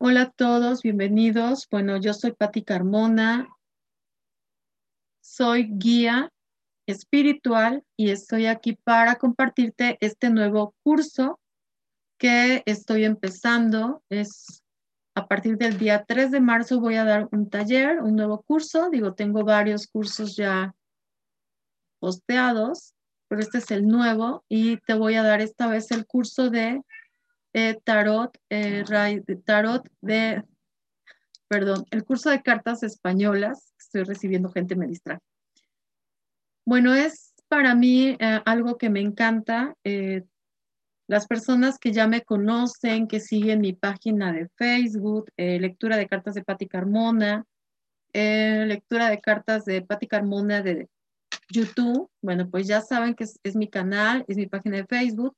Hola a todos, bienvenidos. Bueno, yo soy Patti Carmona, soy guía espiritual y estoy aquí para compartirte este nuevo curso que estoy empezando. Es a partir del día 3 de marzo voy a dar un taller, un nuevo curso. Digo, tengo varios cursos ya posteados, pero este es el nuevo y te voy a dar esta vez el curso de eh, tarot, eh, tarot de, perdón, el curso de cartas españolas. Estoy recibiendo gente, me distrae. Bueno, es para mí eh, algo que me encanta. las personas que ya me conocen, que siguen mi página de Facebook, lectura de cartas de Patti Carmona, lectura de cartas de Patti Carmona de YouTube, bueno, pues ya saben que es mi canal, es mi página de Facebook.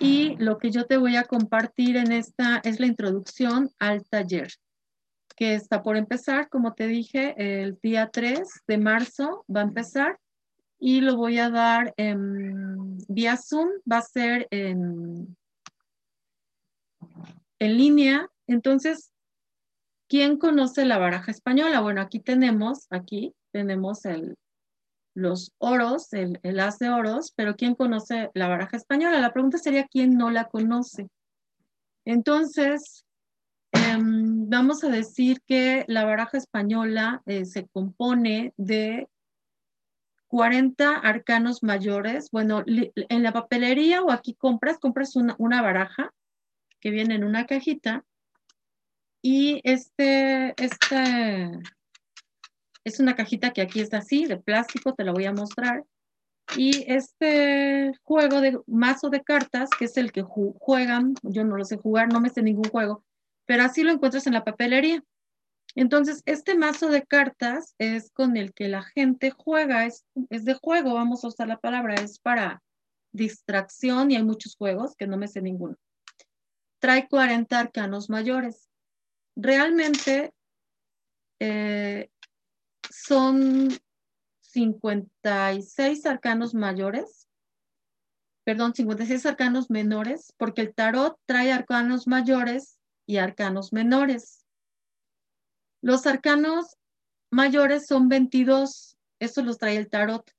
Y lo que yo te voy a compartir en esta es la introducción al taller, que está por empezar, como te dije, el día 3 de marzo va a empezar y lo voy a dar en, vía Zoom, va a ser en, en línea. Entonces, ¿quién conoce la baraja española? Bueno, aquí tenemos, aquí tenemos el, los oros, el, el as de oros, pero ¿quién conoce la baraja española? La pregunta sería ¿quién no la conoce? Entonces, em, vamos a decir que la baraja española eh, se compone de 40 arcanos mayores. Bueno, en la papelería o aquí compras, compras una, una baraja que viene en una cajita y este, este, es una cajita que aquí está así, de plástico, te la voy a mostrar. Y este juego de mazo de cartas, que es el que juegan, yo no lo sé jugar, no me sé ningún juego, pero así lo encuentras en la papelería. Entonces, este mazo de cartas es con el que la gente juega, es, es de juego, vamos a usar la palabra, es para distracción y hay muchos juegos que no me sé ninguno. Trae 40 arcanos mayores. Realmente eh, son 56 arcanos mayores, perdón, 56 arcanos menores, porque el tarot trae arcanos mayores y arcanos menores. Los arcanos mayores son 22, eso los trae el tarot.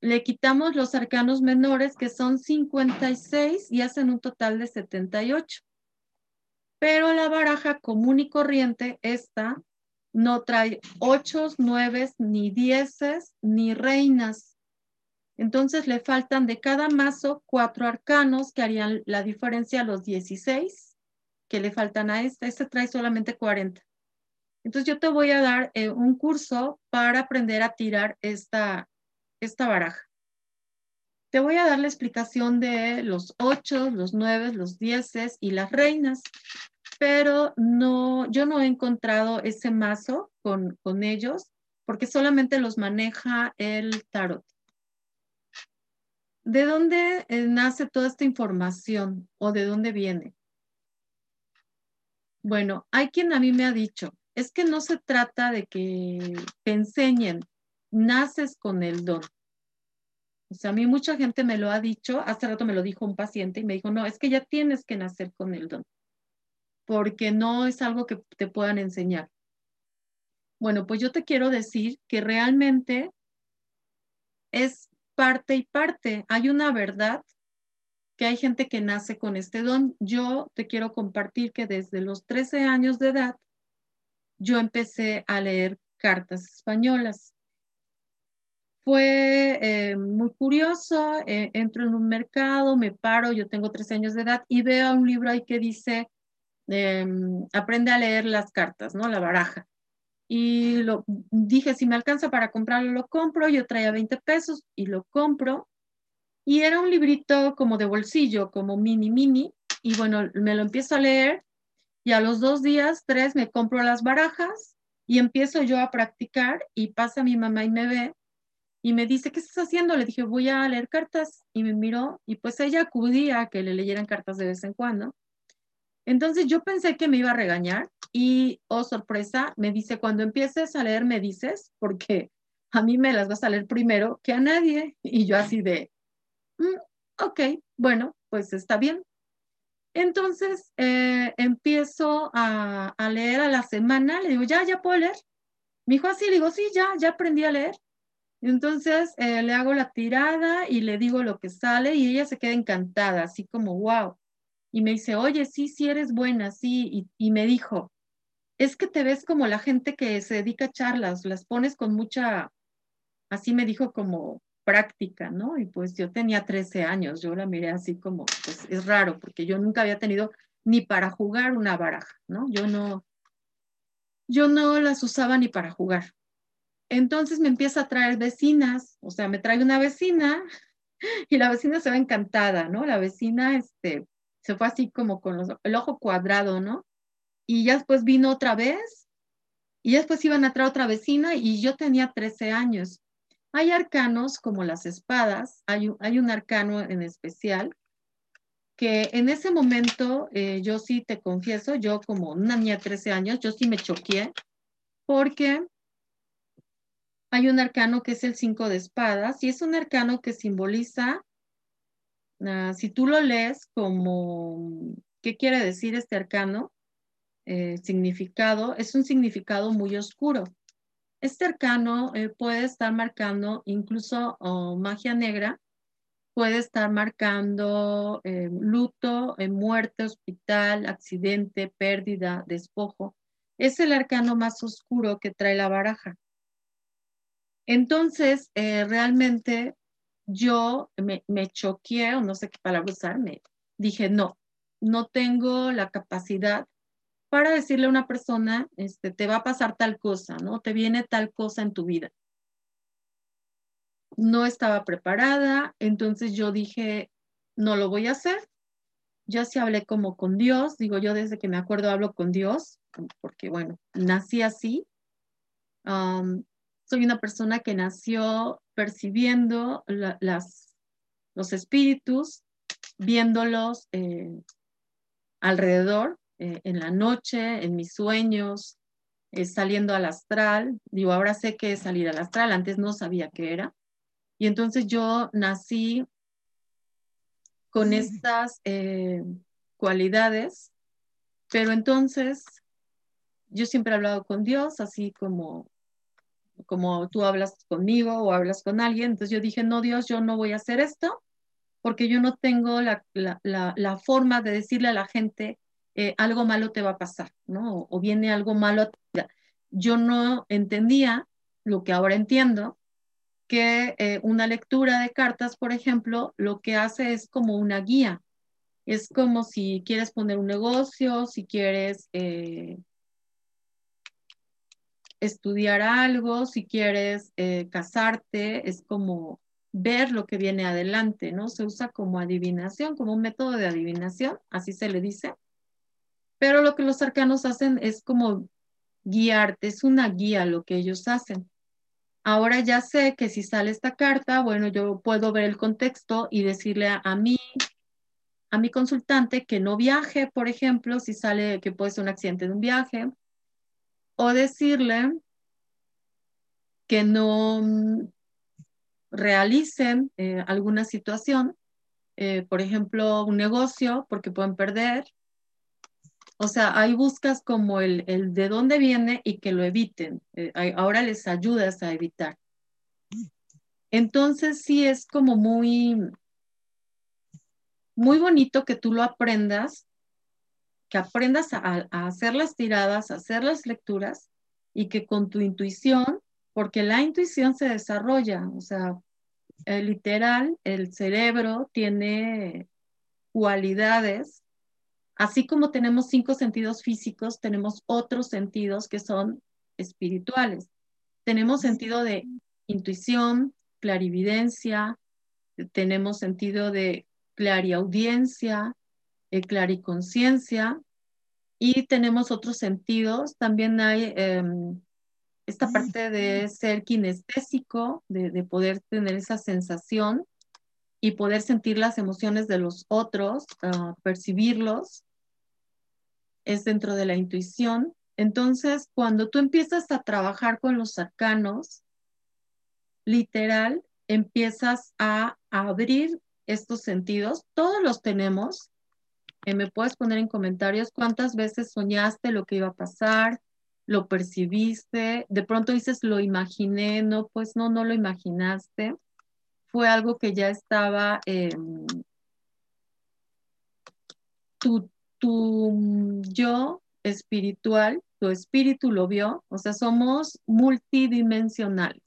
Le quitamos los arcanos menores, que son 56, y hacen un total de 78. Pero la baraja común y corriente, esta, no trae ocho, nueve, ni dieces, ni reinas. Entonces le faltan de cada mazo cuatro arcanos que harían la diferencia a los 16 que le faltan a este. Este trae solamente 40. Entonces yo te voy a dar eh, un curso para aprender a tirar esta, esta baraja. Te voy a dar la explicación de los ocho, los nueve, los dieces y las reinas pero no, yo no he encontrado ese mazo con, con ellos porque solamente los maneja el tarot. ¿De dónde eh, nace toda esta información o de dónde viene? Bueno, hay quien a mí me ha dicho, es que no se trata de que te enseñen, naces con el don. O sea, a mí mucha gente me lo ha dicho, hace rato me lo dijo un paciente y me dijo, no, es que ya tienes que nacer con el don porque no es algo que te puedan enseñar. Bueno, pues yo te quiero decir que realmente es parte y parte. Hay una verdad que hay gente que nace con este don. Yo te quiero compartir que desde los 13 años de edad yo empecé a leer cartas españolas. Fue eh, muy curioso, eh, entro en un mercado, me paro, yo tengo 13 años de edad y veo un libro ahí que dice Em, aprende a leer las cartas, ¿no? La baraja. Y lo, dije, si me alcanza para comprarlo, lo compro. Yo traía 20 pesos y lo compro. Y era un librito como de bolsillo, como mini, mini. Y bueno, me lo empiezo a leer y a los dos días, tres, me compro las barajas y empiezo yo a practicar y pasa mi mamá y me ve y me dice, ¿qué estás haciendo? Le dije, voy a leer cartas y me miró y pues ella acudía a que le leyeran cartas de vez en cuando. Entonces yo pensé que me iba a regañar y, oh sorpresa, me dice, cuando empieces a leer me dices, porque a mí me las vas a leer primero que a nadie. Y yo así de, mm, ok, bueno, pues está bien. Entonces eh, empiezo a, leer a la semana, le digo, ya, ya puedo leer. Me dijo así, le digo, sí, ya, ya aprendí a leer. Entonces eh, le hago la tirada y le digo lo que sale y ella se queda encantada, así como, wow. Y me dice, oye, sí, sí eres buena, sí. Y, me dijo, es que te ves como la gente que se dedica a charlas, las pones con mucha, así me dijo como práctica, ¿no? Y pues yo tenía 13 años, yo la miré así como, pues es raro, porque yo nunca había tenido ni para jugar una baraja, ¿no? Yo no, yo no las usaba ni para jugar. Entonces me empieza a traer vecinas, o sea, me trae una vecina y la vecina se ve encantada, ¿no? La vecina, este, se fue así como con el ojo cuadrado, ¿no? Y ya después vino otra vez y después iban a traer otra vecina y yo tenía 13 años. Hay arcanos como las espadas, hay, hay un arcano en especial que en ese momento, eh, yo sí te confieso, yo como una niña de 13 años, yo sí me choqué porque hay un arcano que es el 5 de espadas y es un arcano que simboliza, uh, si tú lo lees como, ¿qué quiere decir este arcano? Eh, significado, es un significado muy oscuro. Este arcano eh, puede estar marcando incluso oh, magia negra, puede estar marcando eh, luto, muerte, hospital, accidente, pérdida, despojo. Es el arcano más oscuro que trae la baraja. Entonces, realmente yo me, me choqué, o no sé qué palabra usar, me dije, no, no tengo la capacidad para decirle a una persona, este, te va a pasar tal cosa, ¿no? Te viene tal cosa en tu vida. No estaba preparada, entonces yo dije, no lo voy a hacer. Yo sí hablé como con Dios, digo yo desde que me acuerdo hablo con Dios, porque bueno, nací así. Soy una persona que nació percibiendo la, las, los espíritus, viéndolos eh, alrededor, eh, en la noche, en mis sueños, eh, saliendo al astral. Digo, ahora sé que es salir al astral, antes no sabía qué era. Y entonces yo nací con estas eh, cualidades, pero entonces yo siempre he hablado con Dios, así como, como tú hablas conmigo o hablas con alguien. Entonces yo dije, no, Dios, yo no voy a hacer esto porque yo no tengo la, la, la, forma de decirle a la gente eh, algo malo te va a pasar, ¿no? O, viene algo malo. Yo no entendía lo que ahora entiendo, que eh, una lectura de cartas, por ejemplo, lo que hace es como una guía. Es como si quieres poner un negocio, si quieres eh, estudiar algo, si quieres eh, casarte, es como ver lo que viene adelante, ¿no? Se usa como adivinación, como un método de adivinación, así se le dice. Pero lo que los arcanos hacen es como guiarte, es una guía lo que ellos hacen. Ahora ya sé que si sale esta carta, bueno, yo puedo ver el contexto y decirle a, mí, a mi consultante que no viaje, por ejemplo, si sale que puede ser un accidente de un viaje, o decirle que no mm, realicen eh, alguna situación, eh, por ejemplo, un negocio, porque pueden perder. O sea, ahí buscas como el, el de dónde viene y que lo eviten. Eh, ahora les ayudas a evitar. Entonces sí es como muy, muy bonito que tú lo aprendas, que aprendas a, hacer las tiradas, a hacer las lecturas y que con tu intuición, porque la intuición se desarrolla, o sea, eh, literal, el cerebro tiene cualidades, así como tenemos cinco sentidos físicos, tenemos otros sentidos que son espirituales. Tenemos sentido de intuición, clarividencia, tenemos sentido de clariaudiencia, eh, clariconciencia, y tenemos otros sentidos. También hay eh, esta parte de ser kinestésico, de, de, poder tener esa sensación y poder sentir las emociones de los otros, uh, percibirlos, es dentro de la intuición. Entonces, cuando tú empiezas a trabajar con los arcanos, literal, empiezas a abrir estos sentidos. Todos los tenemos, eh, me puedes poner en comentarios cuántas veces soñaste lo que iba a pasar, lo percibiste, de pronto dices, lo imaginé, no, pues no, no lo imaginaste, fue algo que ya estaba, em, tu, tu yo espiritual, tu espíritu lo vio, o sea, somos multidimensionales.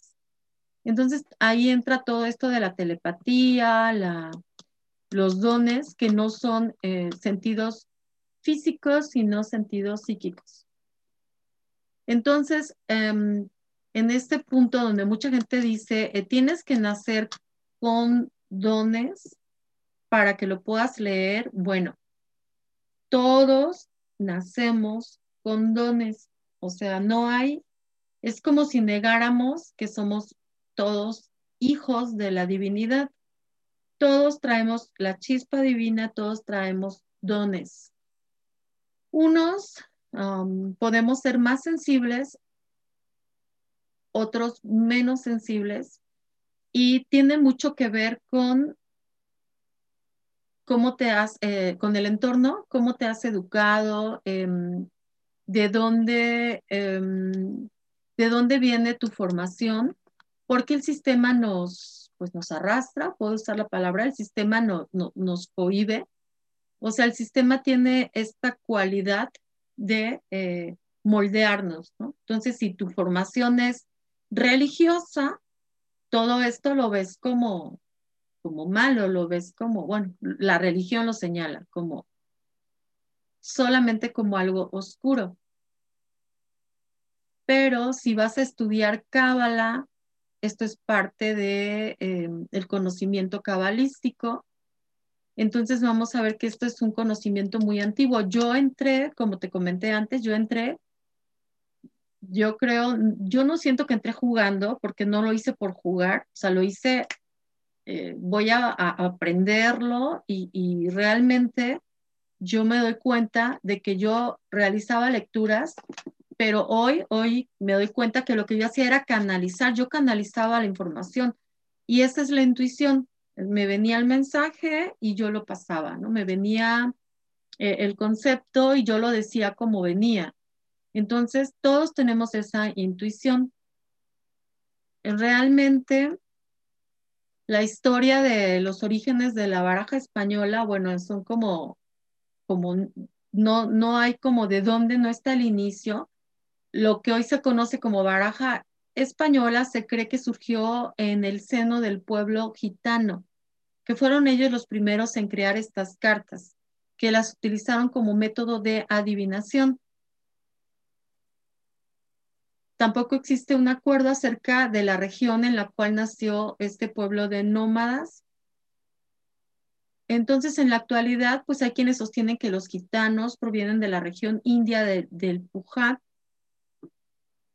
Entonces ahí entra todo esto de la telepatía, la, los dones que no son eh, sentidos físicos, sino sentidos psíquicos. Entonces, em, en este punto donde mucha gente dice, eh, tienes que nacer con dones para que lo puedas leer, bueno, todos nacemos con dones, o sea, no hay, es como si negáramos que somos todos hijos de la divinidad. Todos traemos la chispa divina, todos traemos dones. Unos podemos ser más sensibles, otros menos sensibles, y tiene mucho que ver con cómo te has, eh, con el entorno, cómo te has educado, em, de dónde, em, de dónde viene tu formación, porque el sistema nos, pues nos arrastra, puedo usar la palabra, el sistema no, nos cohibe, o sea, el sistema tiene esta cualidad de eh, moldearnos, ¿no? Entonces, si tu formación es religiosa, todo esto lo ves como, como malo, lo ves como, bueno, la religión lo señala como solamente como algo oscuro. Pero si vas a estudiar Cábala, esto es parte de, em, el conocimiento cabalístico, entonces vamos a ver que esto es un conocimiento muy antiguo. Yo entré, como te comenté antes, yo entré, yo creo, yo no siento que entré jugando porque no lo hice por jugar, o sea, lo hice, eh, voy a, aprenderlo y realmente yo me doy cuenta de que yo realizaba lecturas, pero hoy, hoy me doy cuenta que lo que yo hacía era canalizar, yo canalizaba la información y esa es la intuición me venía el mensaje y yo lo pasaba, ¿no? Me venía eh, el concepto y yo lo decía como venía. Entonces, todos tenemos esa intuición. Realmente, la historia de los orígenes de la baraja española, bueno, son como, como no, no hay como de dónde no está el inicio. Lo que hoy se conoce como baraja española se cree que surgió en el seno del pueblo gitano que fueron ellos los primeros en crear estas cartas, que las utilizaron como método de adivinación. Tampoco existe un acuerdo acerca de la región en la cual nació este pueblo de nómadas. Entonces, en la actualidad, pues hay quienes sostienen que los gitanos provienen de la región india del Pujat.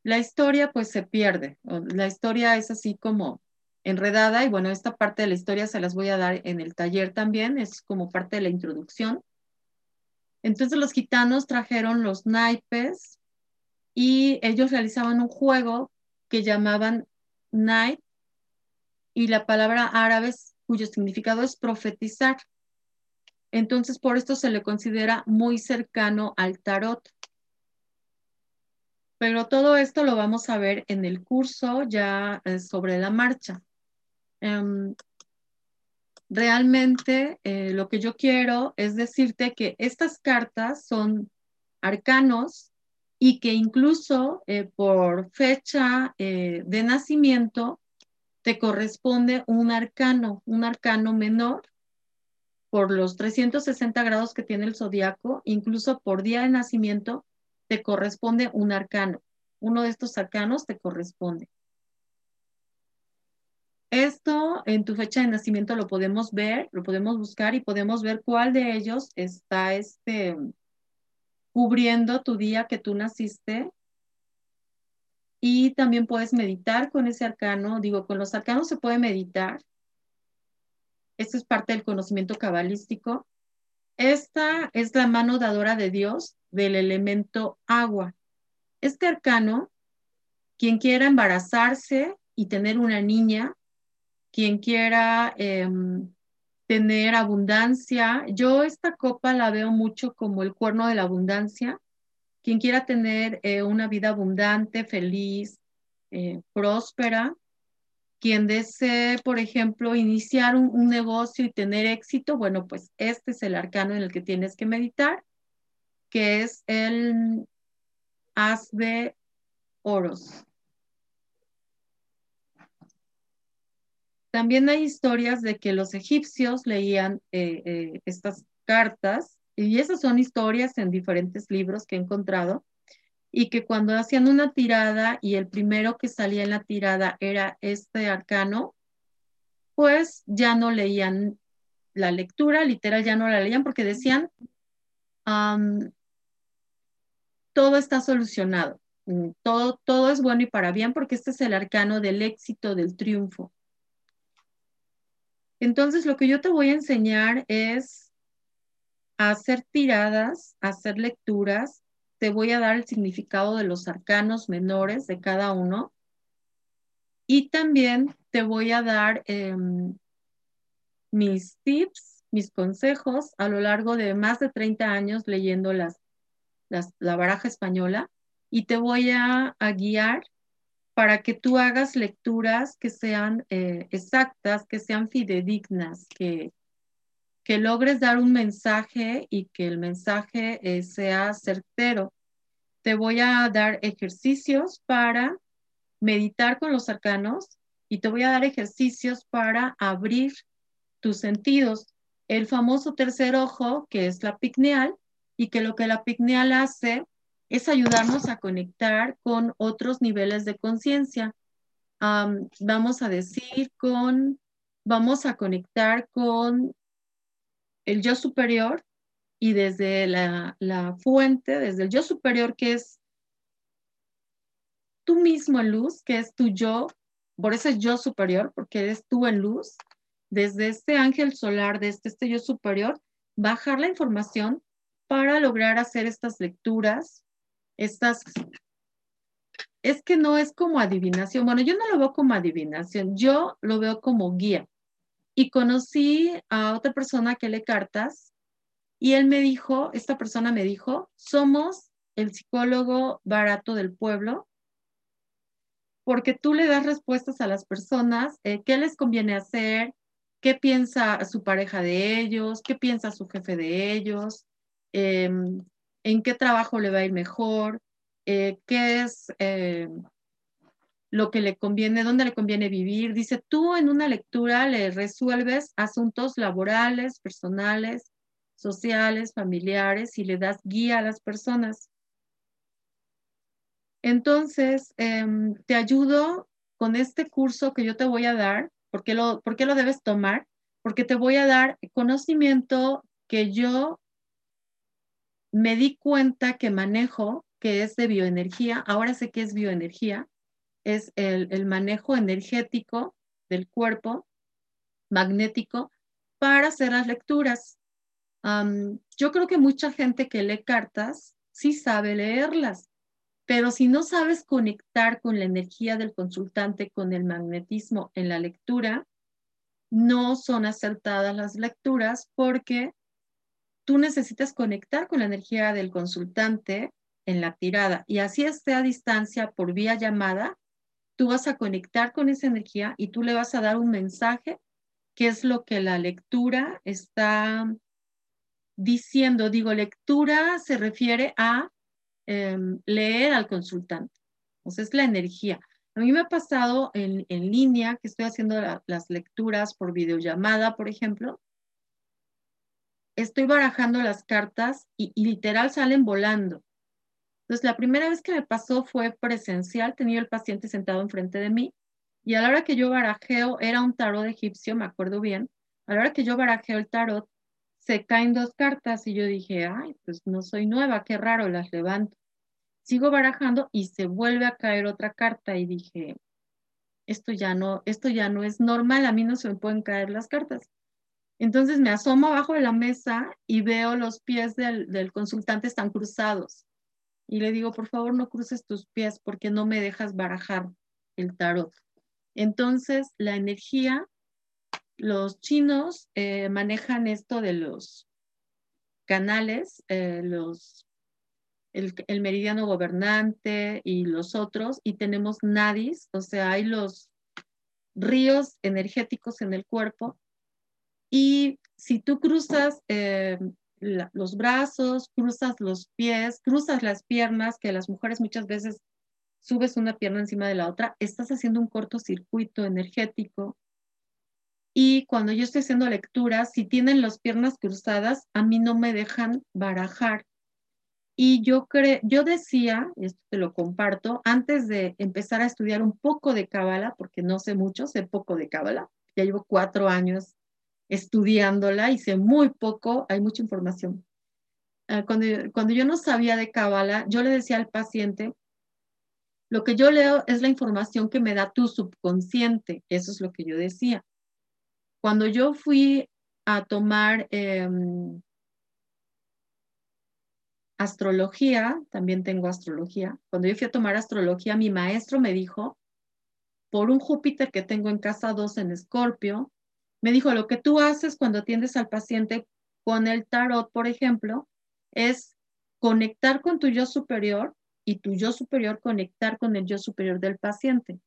La historia, pues, se pierde. La historia es así como enredada y bueno, esta parte de la historia se las voy a dar en el taller también, es como parte de la introducción. Entonces los gitanos trajeron los naipes y ellos realizaban un juego que llamaban naip y la palabra árabe cuyo significado es profetizar. Entonces por esto se le considera muy cercano al tarot. Pero todo esto lo vamos a ver en el curso ya eh, sobre la marcha. Em, realmente eh, lo que yo quiero es decirte que estas cartas son arcanos y que incluso eh, por fecha de nacimiento te corresponde un arcano, un arcano menor por los 360 grados que tiene el zodiaco, incluso por día de nacimiento te corresponde un arcano. Uno de estos arcanos te corresponde. Esto en tu fecha de nacimiento lo podemos ver, lo podemos buscar y podemos ver cuál de ellos está este, cubriendo tu día que tú naciste. Y también puedes meditar con ese arcano. Digo, con los arcanos se puede meditar. Esto es parte del conocimiento cabalístico. Esta es la mano dadora de Dios del elemento agua. Este arcano, quien quiera embarazarse y tener una niña, quien quiera em, tener abundancia. Yo esta copa la veo mucho como el cuerno de la abundancia. Quien quiera tener eh, una vida abundante, feliz, eh, próspera, quien desee, por ejemplo, iniciar un, negocio y tener éxito, bueno, pues este es el arcano en el que tienes que meditar, que es el as de oros. También hay historias de que los egipcios leían eh, eh, estas cartas, y esas son historias en diferentes libros que he encontrado, y que cuando hacían una tirada y el primero que salía en la tirada era este arcano, pues ya no leían la lectura, literal ya no la leían porque decían, todo está solucionado, mm, todo, todo es bueno y para bien porque este es el arcano del éxito, del triunfo. Entonces, lo que yo te voy a enseñar es a hacer tiradas, a hacer lecturas. Te voy a dar el significado de los arcanos menores de cada uno. Y también te voy a dar em, mis tips, mis consejos a lo largo de más de 30 años leyendo las, la baraja española. Y te voy a guiar para que tú hagas lecturas que sean eh, exactas, que sean fidedignas, que, que logres dar un mensaje y que el mensaje eh, sea certero. Te voy a dar ejercicios para meditar con los arcanos y te voy a dar ejercicios para abrir tus sentidos. El famoso tercer ojo, que es la picneal, y que lo que la picneal hace es ayudarnos a conectar con otros niveles de conciencia. vamos a decir con, vamos a conectar con el yo superior y desde la, fuente, desde el yo superior que es tú mismo en luz, que es tu yo, por eso es yo superior, porque eres tú en luz, desde este ángel solar, desde este yo superior, bajar la información para lograr hacer estas lecturas estas, es que no es como adivinación. Bueno, yo no lo veo como adivinación, yo lo veo como guía. Y conocí a otra persona que lee cartas y él me dijo, esta persona me dijo, somos el psicólogo barato del pueblo porque tú le das respuestas a las personas, eh, qué les conviene hacer, qué piensa su pareja de ellos, qué piensa su jefe de ellos, em, en qué trabajo le va a ir mejor, eh, qué es eh, lo que le conviene, dónde le conviene vivir. Dice, tú en una lectura le resuelves asuntos laborales, personales, sociales, familiares y le das guía a las personas. Entonces, em, te ayudo con este curso que yo te voy a dar. ¿Por qué, lo, ¿Por qué lo debes tomar? Porque te voy a dar conocimiento que yo me di cuenta que manejo, que es de bioenergía, ahora sé que es bioenergía, es el, manejo energético del cuerpo, magnético, para hacer las lecturas. yo creo que mucha gente que lee cartas sí sabe leerlas, pero si no sabes conectar con la energía del consultante, con el magnetismo en la lectura, no son acertadas las lecturas porque tú necesitas conectar con la energía del consultante en la tirada y así esté a distancia por vía llamada, tú vas a conectar con esa energía y tú le vas a dar un mensaje que es lo que la lectura está diciendo. Digo, lectura se refiere a em, leer al consultante. O es la energía. A mí me ha pasado en, línea que estoy haciendo las lecturas por videollamada, por ejemplo, estoy barajando las cartas y, literal salen volando. Entonces, la primera vez que me pasó fue presencial, tenía el paciente sentado enfrente de mí y a la hora que yo barajeo, era un tarot egipcio, me acuerdo bien, a la hora que yo barajeo el tarot, se caen dos cartas y yo dije, ay, pues no soy nueva, qué raro, las levanto. Sigo barajando y se vuelve a caer otra carta y dije, esto ya no, esto ya no es normal, a mí no se me pueden caer las cartas. Entonces me asomo abajo de la mesa y veo los pies del, consultante están cruzados. Y le digo, por favor, no cruces tus pies porque no me dejas barajar el tarot. Entonces, la energía los chinos eh, manejan esto de los canales, eh, los, el, meridiano gobernante y los otros, y tenemos nadis, o sea, hay los ríos energéticos en el cuerpo. Y si tú cruzas eh, los brazos, cruzas los pies, cruzas las piernas, que las mujeres muchas veces subes una pierna encima de la otra, estás haciendo un cortocircuito energético. Y cuando yo estoy haciendo lecturas, si tienen las piernas cruzadas, a mí no me dejan barajar. Y yo, cre yo decía, y esto te lo comparto, antes de empezar a estudiar un poco de Cábala, porque no sé mucho, sé poco de Cábala, ya llevo cuatro años estudiándola sé muy poco, hay mucha información. Uh, cuando, cuando yo no sabía de Cábala, yo le decía al paciente, lo que yo leo es la información que me da tu subconsciente, eso es lo que yo decía. Cuando yo fui a tomar eh, astrología, también tengo astrología. Cuando yo fui a tomar astrología, mi maestro me dijo, por un Júpiter que tengo en casa 2 en Escorpio, me dijo, lo que tú haces cuando atiendes al paciente con el tarot, por ejemplo, es conectar con tu yo superior y tu yo superior conectar con el yo superior del paciente.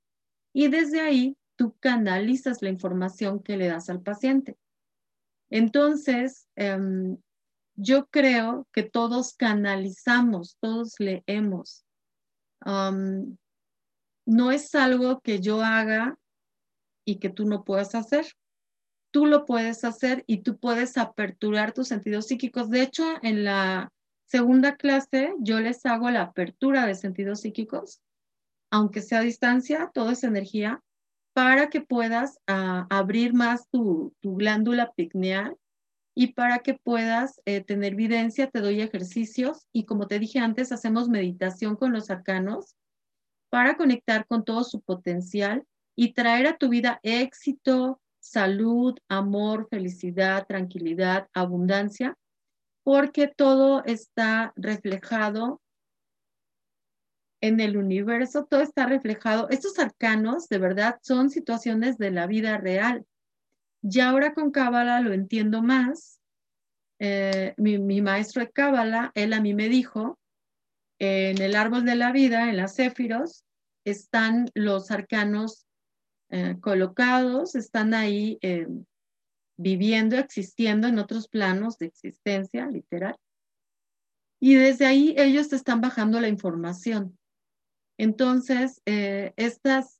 Y desde ahí tú canalizas la información que le das al paciente. Entonces, eh, yo creo que todos canalizamos, todos leemos. No es algo que yo haga y que tú no puedas hacer. Tú lo puedes hacer y tú puedes aperturar tus sentidos psíquicos. De hecho, en la segunda clase yo les hago la apertura de sentidos psíquicos, aunque sea a distancia, toda esa energía, para que puedas uh, abrir más tu, tu glándula pineal y para que puedas eh, tener evidencia te doy ejercicios y como te dije antes, hacemos meditación con los arcanos para conectar con todo su potencial y traer a tu vida éxito, salud, amor, felicidad, tranquilidad, abundancia, porque todo está reflejado en el universo, todo está reflejado. Estos arcanos, de verdad, son situaciones de la vida real. Y ahora con Cábala lo entiendo más. Eh, mi, mi, maestro de Cábala, él a mí me dijo, en el árbol de la vida, en las céfiros, están los arcanos eh, colocados, están ahí eh, viviendo, existiendo en otros planos de existencia, literal. Y desde ahí ellos te están bajando la información. Entonces, eh, estas,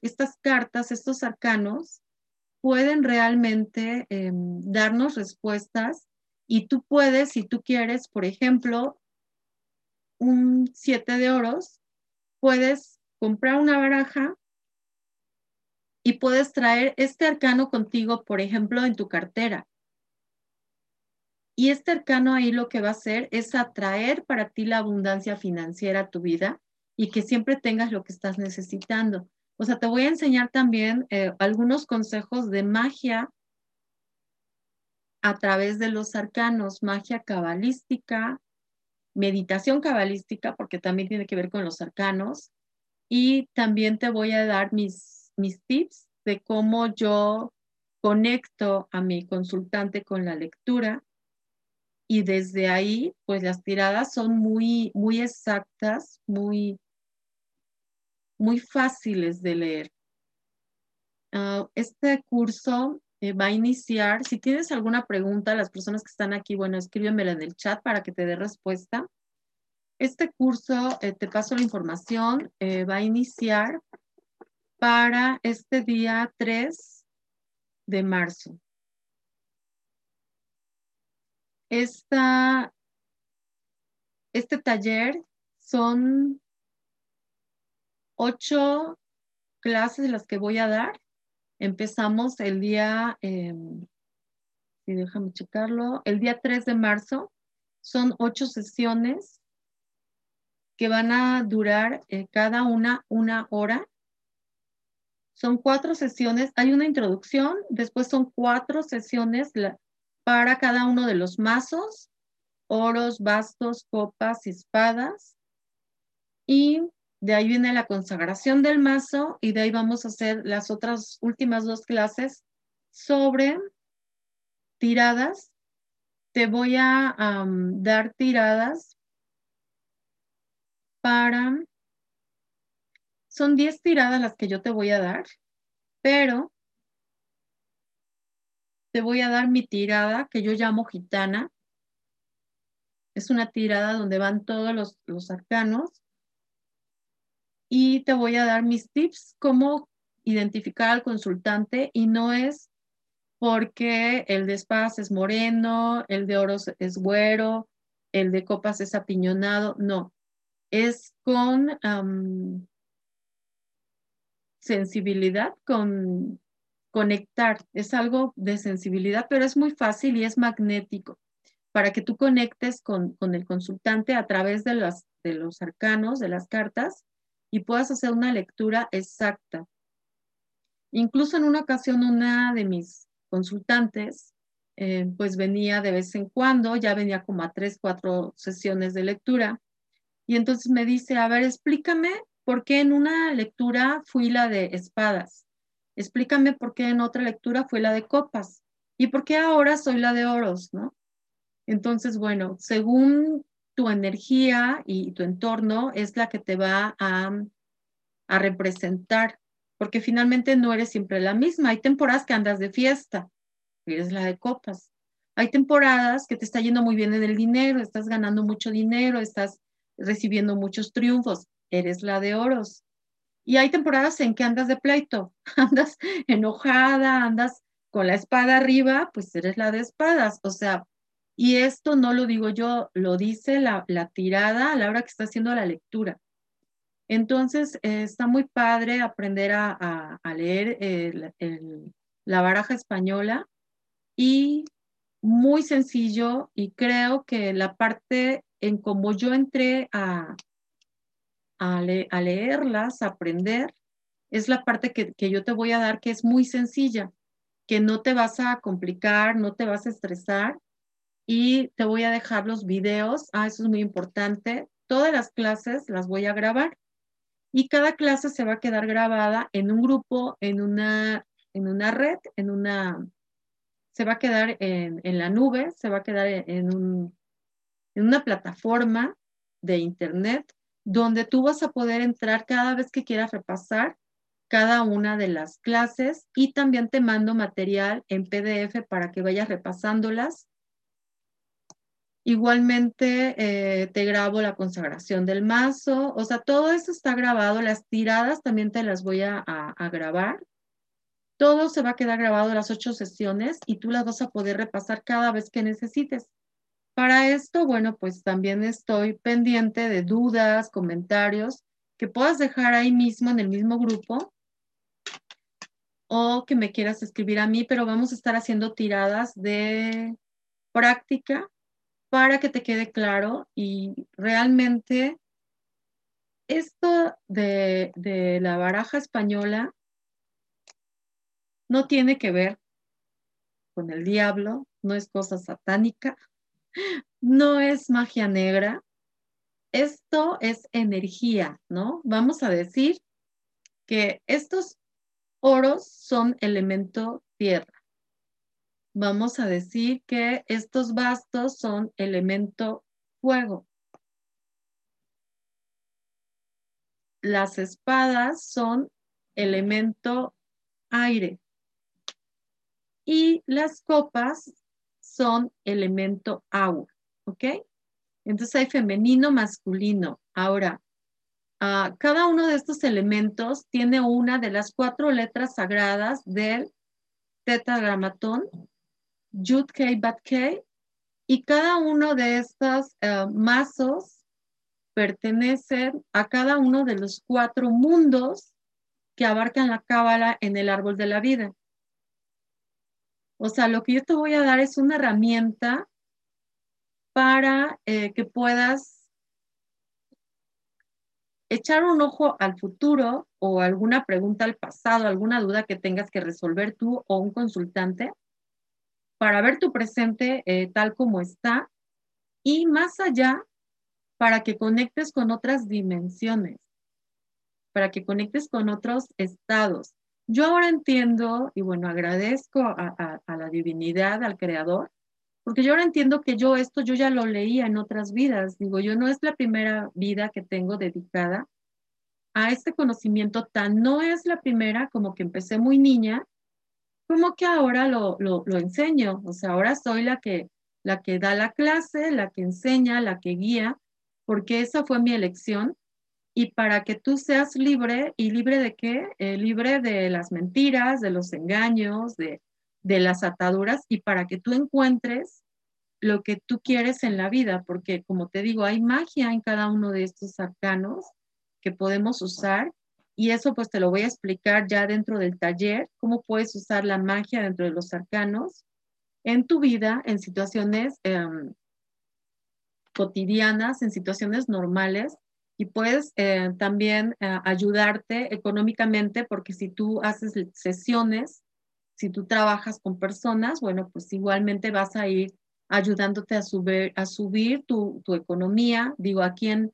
estas cartas, estos arcanos, pueden realmente eh, darnos respuestas y tú puedes, si tú quieres, por ejemplo, un siete de oros, puedes comprar una baraja y puedes traer este arcano contigo, por ejemplo, en tu cartera. Y este arcano ahí lo que va a hacer es atraer para ti la abundancia financiera a tu vida y que siempre tengas lo que estás necesitando. O sea, te voy a enseñar también eh, algunos consejos de magia a través de los arcanos, magia cabalística, meditación cabalística, porque también tiene que ver con los arcanos. Y también te voy a dar mis, mis tips de cómo yo conecto a mi consultante con la lectura. Y desde ahí, pues las tiradas son muy, muy exactas, muy, muy fáciles de leer. Uh, este curso eh, va a iniciar. Si tienes alguna pregunta, las personas que están aquí, bueno, escríbemela en el chat para que te dé respuesta. Este curso, eh, te paso la información, eh, va a iniciar para este día 3 de marzo. Esta, este taller son ocho clases las que voy a dar. Empezamos el día, eh, déjame checarlo, el día 3 de marzo. Son ocho sesiones que van a durar eh, cada una una hora. Son cuatro sesiones, hay una introducción, después son cuatro sesiones para cada uno de los mazos, oros, bastos, copas y espadas. Y de ahí viene la consagración del mazo y de ahí vamos a hacer las otras últimas dos clases sobre tiradas. Te voy a dar tiradas para... Son 10 tiradas las que yo te voy a dar, pero te voy a dar mi tirada que yo llamo gitana. Es una tirada donde van todos los, los arcanos. Y te voy a dar mis tips, cómo identificar al consultante y no es porque el de espadas es moreno, el de oros es güero, el de copas es apiñonado, no, es con sensibilidad, con conectar, es algo de sensibilidad, pero es muy fácil y es magnético para que tú conectes con, con el consultante a través de, las, de los arcanos, de las cartas, y puedas hacer una lectura exacta. Incluso en una ocasión una de mis consultantes eh, pues venía de vez en cuando, ya venía como a tres, cuatro sesiones de lectura, y entonces me dice, a ver, explícame por qué en una lectura fui la de espadas, explícame por qué en otra lectura fui la de copas, y por qué ahora soy la de oros, ¿no? Entonces, bueno, según tu energía y tu entorno es la que te va a, a representar porque finalmente no eres siempre la misma. Hay temporadas que andas de fiesta, eres la de copas. Hay temporadas que te está yendo muy bien en el dinero, estás ganando mucho dinero, estás recibiendo muchos triunfos, eres la de oros. Y hay temporadas en que andas de pleito, andas enojada, andas con la espada arriba, pues eres la de espadas. O sea, y esto no lo digo yo, lo dice la, la tirada a la hora que está haciendo la lectura. Entonces, eh, está muy padre aprender a, leer la baraja española y muy sencillo y creo que la parte en como yo entré a, a, leerlas, aprender, es la parte que, que yo te voy a dar que es muy sencilla, que no te vas a complicar, no te vas a estresar y te voy a dejar los videos. Ah, eso es muy importante. Todas las clases las voy a grabar y cada clase se va a quedar grabada en un grupo, en una, en una red, en una, se va a quedar en, la nube, se va a quedar en, un, en una plataforma de internet donde tú vas a poder entrar cada vez que quieras repasar cada una de las clases y también te mando material en PDF para que vayas repasándolas Igualmente eh, te grabo la consagración del mazo, o sea, todo esto está grabado, las tiradas también te las voy a, grabar. Todo se va a quedar grabado las ocho sesiones y tú las vas a poder repasar cada vez que necesites. Para esto, bueno, pues también estoy pendiente de dudas, comentarios que puedas dejar ahí mismo en el mismo grupo o que me quieras escribir a mí, pero vamos a estar haciendo tiradas de práctica para que te quede claro y realmente esto de, la baraja española no tiene que ver con el diablo, no es cosa satánica, no es magia negra, esto es energía, ¿no? Vamos a decir que estos oros son elemento tierra vamos a decir que estos bastos son elemento fuego. Las espadas son elemento aire. Y las copas son elemento agua. ¿Ok? Entonces hay femenino, masculino. Ahora, ah, cada uno de estos elementos tiene una de las cuatro letras sagradas del tetragramatón Yud Kei Kei, y cada uno de estos eh, mazos pertenecen a cada uno de los cuatro mundos que abarcan la cábala en el árbol de la vida. O sea, lo que yo te voy a dar es una herramienta para eh, que puedas echar un ojo al futuro o alguna pregunta al pasado, alguna duda que tengas que resolver tú o un consultante para ver tu presente eh, tal como está y más allá para que conectes con otras dimensiones, para que conectes con otros estados. Yo ahora entiendo, y bueno, agradezco a, la divinidad, al creador, porque yo ahora entiendo que yo esto yo ya lo leía en otras vidas. Digo, yo no es la primera vida que tengo dedicada a este conocimiento tan, no es la primera, como que empecé muy niña, como que ahora lo, lo, lo enseño. O sea, ahora soy la que, la que da la clase, la que enseña, la que guía, porque esa fue mi elección y para que tú seas libre, ¿y libre de qué? Eh, libre de las mentiras, de los engaños, de, de las ataduras, y para que tú encuentres lo que tú quieres en la vida, porque como te digo, hay magia en cada uno de estos arcanos que podemos usar, y eso pues te lo voy a explicar ya dentro del taller, cómo puedes usar la magia dentro de los arcanos en tu vida, en situaciones em, cotidianas, en situaciones normales, y puedes eh, también eh, ayudarte económicamente porque si tú haces sesiones, si tú trabajas con personas, bueno, pues igualmente vas a ir ayudándote a subir, a subir tu, tu economía. Digo, ¿a quién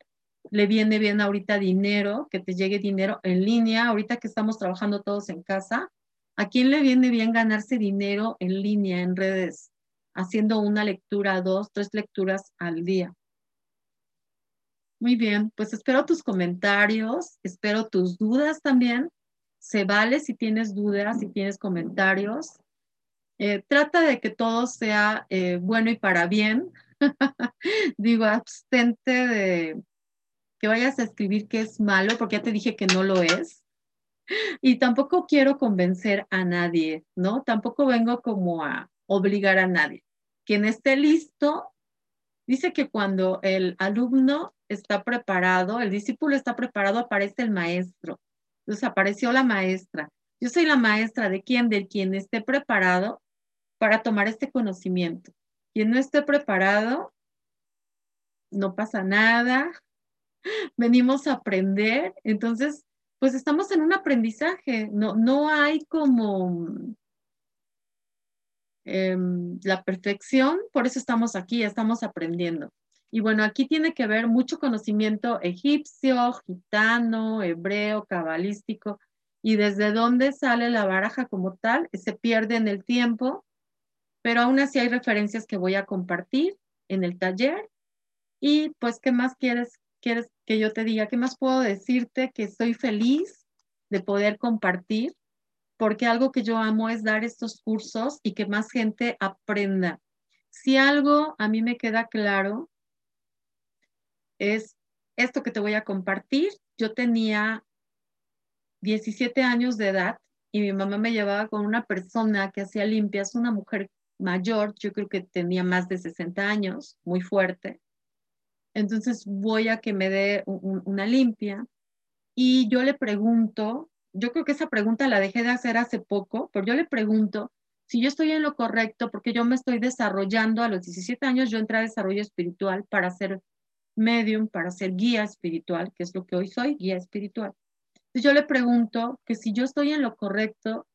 le viene bien ahorita dinero, que te llegue dinero en línea? Ahorita que estamos trabajando todos en casa, ¿a quién le viene bien ganarse dinero en línea, en redes, haciendo una lectura, dos, tres lecturas al día? Muy bien, pues espero tus comentarios, espero tus dudas también. Se vale si tienes dudas, si tienes comentarios. Eh, trata de que todo sea eh, bueno y para bien. Digo, abstente de que vayas a escribir que es malo, porque ya te dije que no lo es. Y tampoco quiero convencer a nadie, ¿no? Tampoco vengo como a obligar a nadie. Quien esté listo, dice que cuando el alumno está preparado, el discípulo está preparado, aparece el maestro. Entonces apareció la maestra. Yo soy la maestra de quien, de quien esté preparado para tomar este conocimiento. Quien no esté preparado, no pasa nada. Venimos a aprender. Entonces, pues estamos en un aprendizaje. No, no hay como em, la perfección, por eso estamos aquí, estamos aprendiendo. Y bueno, aquí tiene que ver mucho conocimiento egipcio, gitano, hebreo, cabalístico, y desde dónde sale la baraja como tal, se pierde en el tiempo, pero aún así hay referencias que voy a compartir en el taller. Y pues, ¿qué más quieres, quieres que yo te diga? ¿Qué más puedo decirte? Que estoy feliz de poder compartir, porque algo que yo amo es dar estos cursos y que más gente aprenda. Si algo a mí me queda claro es esto que te voy a compartir. Yo tenía 17 años de edad y mi mamá me llevaba con una persona que hacía limpias, una mujer mayor, yo creo que tenía más de 60 años, muy fuerte. Entonces voy a que me dé una limpia y yo le pregunto, yo creo que esa pregunta la dejé de hacer hace poco, pero yo le pregunto si yo estoy en lo correcto, porque yo me estoy desarrollando a los 17 años, yo entré a desarrollo espiritual para ser medium para ser guía espiritual, que es lo que hoy soy, guía espiritual. Entonces yo le pregunto que si yo estoy en lo correcto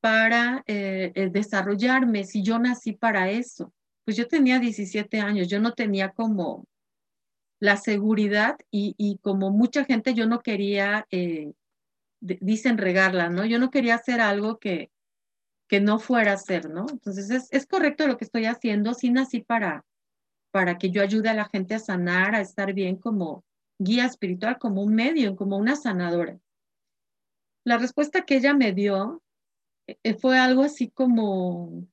para eh, eh, desarrollarme, si yo nací para eso. Pues yo tenía 17 años, yo no tenía como la seguridad y, como mucha gente yo no quería, eh, dicen regarla, ¿no? Yo no quería hacer algo que, que no fuera a hacer, ¿no? Entonces es, es correcto lo que estoy haciendo, sí nací para, para que yo ayude a la gente a sanar, a estar bien como guía espiritual, como un medio, como una sanadora. La respuesta que ella me dio eh, fue algo así como,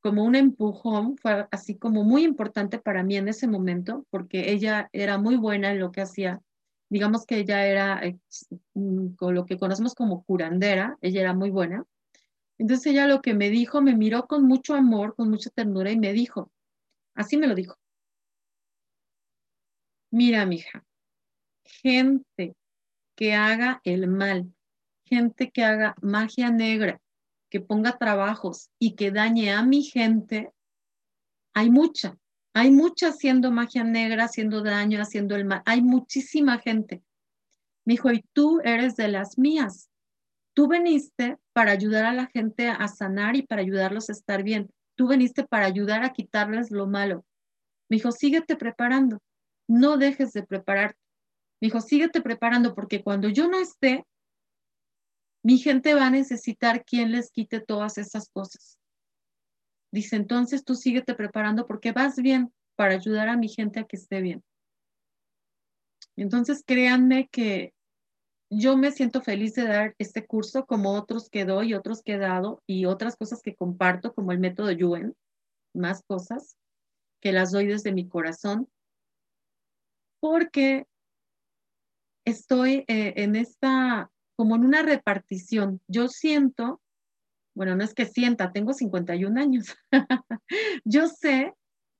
como un empujón, fue así como muy importante para mí en ese momento, porque ella era muy buena en lo que hacía. Digamos que ella era mm, con lo que conocemos como curandera, ella era muy buena. Entonces ella lo que me dijo, me miró con mucho amor, con mucha ternura y me dijo, así me lo dijo, Mira, mija, gente que haga el mal, gente que haga magia negra, que ponga trabajos y que dañe a mi gente, hay mucha. Hay mucha haciendo magia negra, haciendo daño, haciendo el mal. Hay muchísima gente. Me dijo, y tú eres de las mías. Tú veniste para ayudar a la gente a sanar y para ayudarlos a estar bien. Tú veniste para ayudar a quitarles lo malo. Me dijo, síguete preparando no dejes de prepararte. Me dijo, síguete preparando porque cuando yo no esté, mi gente va a necesitar quien les quite todas esas cosas. Dice, entonces tú síguete preparando porque vas bien para ayudar a mi gente a que esté bien. Entonces, créanme que yo me siento feliz de dar este curso como otros que doy, otros que he dado y otras cosas que comparto, como el método Yuen, más cosas que las doy desde mi corazón, porque estoy eh, en esta, como en una repartición. Yo siento, bueno, no es que sienta, tengo 51 años. Yo sé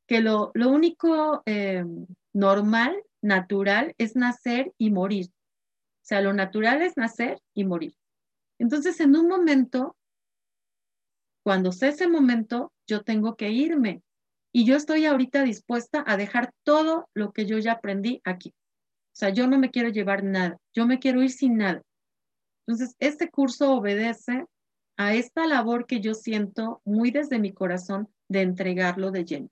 que lo, lo único eh, normal, natural, es nacer y morir. Sea, lo natural es nacer y morir. Entonces, en un momento, cuando sea ese momento, yo tengo que irme. Y yo estoy ahorita dispuesta a dejar todo lo que yo ya aprendí aquí. O sea, yo no me quiero llevar nada, yo me quiero ir sin nada. Entonces, este curso obedece a esta labor que yo siento muy desde mi corazón de entregarlo de lleno.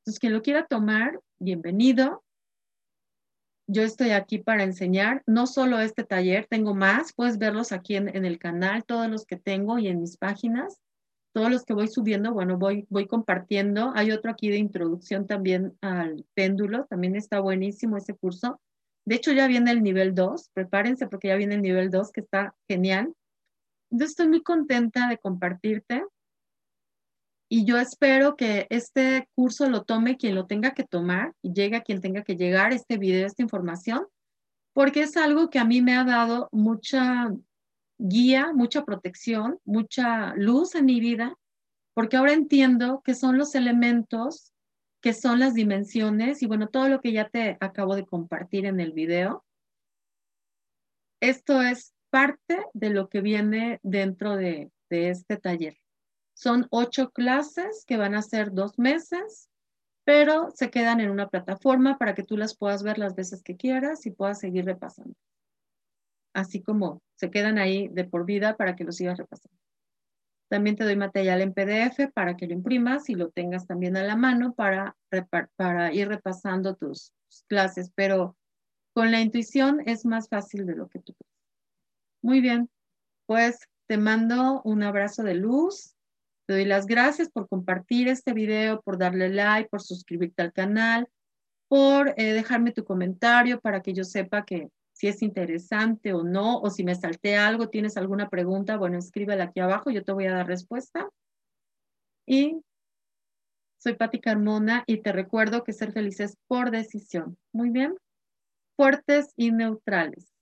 Entonces, quien lo quiera tomar, bienvenido. Yo estoy aquí para enseñar, no solo este taller, tengo más, puedes verlos aquí en, en, el canal, todos los que tengo y en mis páginas, todos los que voy subiendo, bueno, voy, voy compartiendo. Hay otro aquí de introducción también al péndulo, también está buenísimo ese curso. De hecho, ya viene el nivel 2, prepárense porque ya viene el nivel 2 que está genial. Entonces, estoy muy contenta de compartirte y yo espero que este curso lo tome quien lo tenga que tomar y llegue a quien tenga que llegar este video, esta información, porque es algo que a mí me ha dado mucha guía, mucha protección, mucha luz en mi vida, porque ahora entiendo que son los elementos que son las dimensiones y bueno, todo lo que ya te acabo de compartir en el video. Esto es parte de lo que viene dentro de, de este taller. Son ocho clases que van a ser dos meses, pero se quedan en una plataforma para que tú las puedas ver las veces que quieras y puedas seguir repasando. Así como se quedan ahí de por vida para que lo sigas repasando. También te doy material en PDF para que lo imprimas y lo tengas también a la mano para, para ir repasando tus, clases, pero con la intuición es más fácil de lo que tú. Muy bien, pues te mando un abrazo de luz. Te doy las gracias por compartir este video, por darle like, por suscribirte al canal, por eh, dejarme tu comentario para que yo sepa que si es interesante o no, o si me salté algo, tienes alguna pregunta, bueno, escríbela aquí abajo, yo te voy a dar respuesta. Y soy Patti Carmona y te recuerdo que ser feliz es por decisión. Muy bien. Fuertes y neutrales.